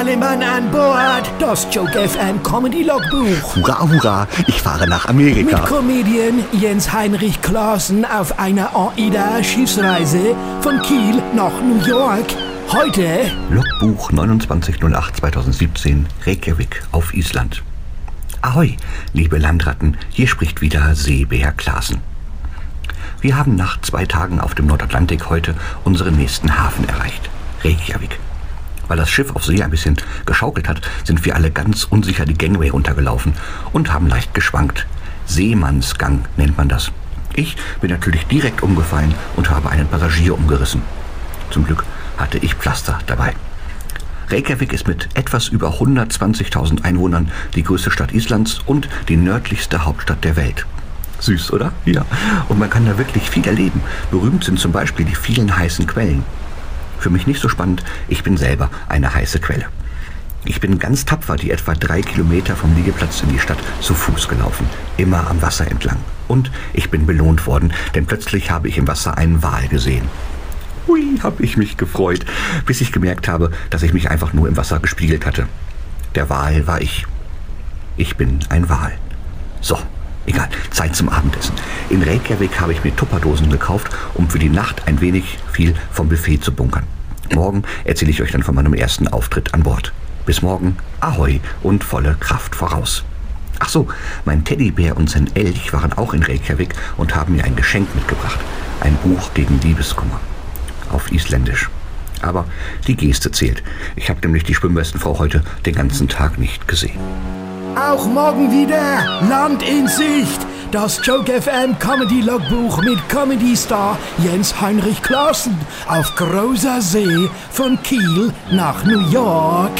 alle Mann an Bord. Das Joke FM Comedy Logbuch. Hurra, hurra, ich fahre nach Amerika. Mit Comedian Jens Heinrich Klaassen auf einer AIDA-Schiffsreise von Kiel nach New York. Heute Logbuch 2908-2017, Reykjavik auf Island. Ahoi, liebe Landratten, hier spricht wieder Seebär Klaassen. Wir haben nach zwei Tagen auf dem Nordatlantik heute unseren nächsten Hafen erreicht, Reykjavik. Weil das Schiff auf See ein bisschen geschaukelt hat, sind wir alle ganz unsicher die Gangway runtergelaufen und haben leicht geschwankt. Seemannsgang nennt man das. Ich bin natürlich direkt umgefallen und habe einen Passagier umgerissen. Zum Glück hatte ich Pflaster dabei. Reykjavik ist mit etwas über 120.000 Einwohnern die größte Stadt Islands und die nördlichste Hauptstadt der Welt. Süß, oder? Ja. Und man kann da wirklich viel erleben. Berühmt sind zum Beispiel die vielen heißen Quellen. Für mich nicht so spannend, ich bin selber eine heiße Quelle. Ich bin ganz tapfer die etwa drei Kilometer vom Liegeplatz in die Stadt zu Fuß gelaufen, immer am Wasser entlang. Und ich bin belohnt worden, denn plötzlich habe ich im Wasser einen Wal gesehen. Hui, habe ich mich gefreut, bis ich gemerkt habe, dass ich mich einfach nur im Wasser gespiegelt hatte. Der Wal war ich. Ich bin ein Wal. So, egal, Zeit zum Abendessen. In Reykjavik habe ich mir Tupperdosen gekauft, um für die Nacht ein wenig viel vom Buffet zu bunkern. Morgen erzähle ich euch dann von meinem ersten Auftritt an Bord. Bis morgen, Ahoi und volle Kraft voraus. Ach so, mein Teddybär und sein Elch waren auch in Reykjavik und haben mir ein Geschenk mitgebracht. Ein Buch gegen Liebeskummer auf Isländisch. Aber die Geste zählt. Ich habe nämlich die Schwimmwestenfrau heute den ganzen Tag nicht gesehen. Auch morgen wieder Land in Sicht. Das Joke FM Comedy Logbuch mit Comedy Star Jens Heinrich Klaassen auf großer See von Kiel nach New York.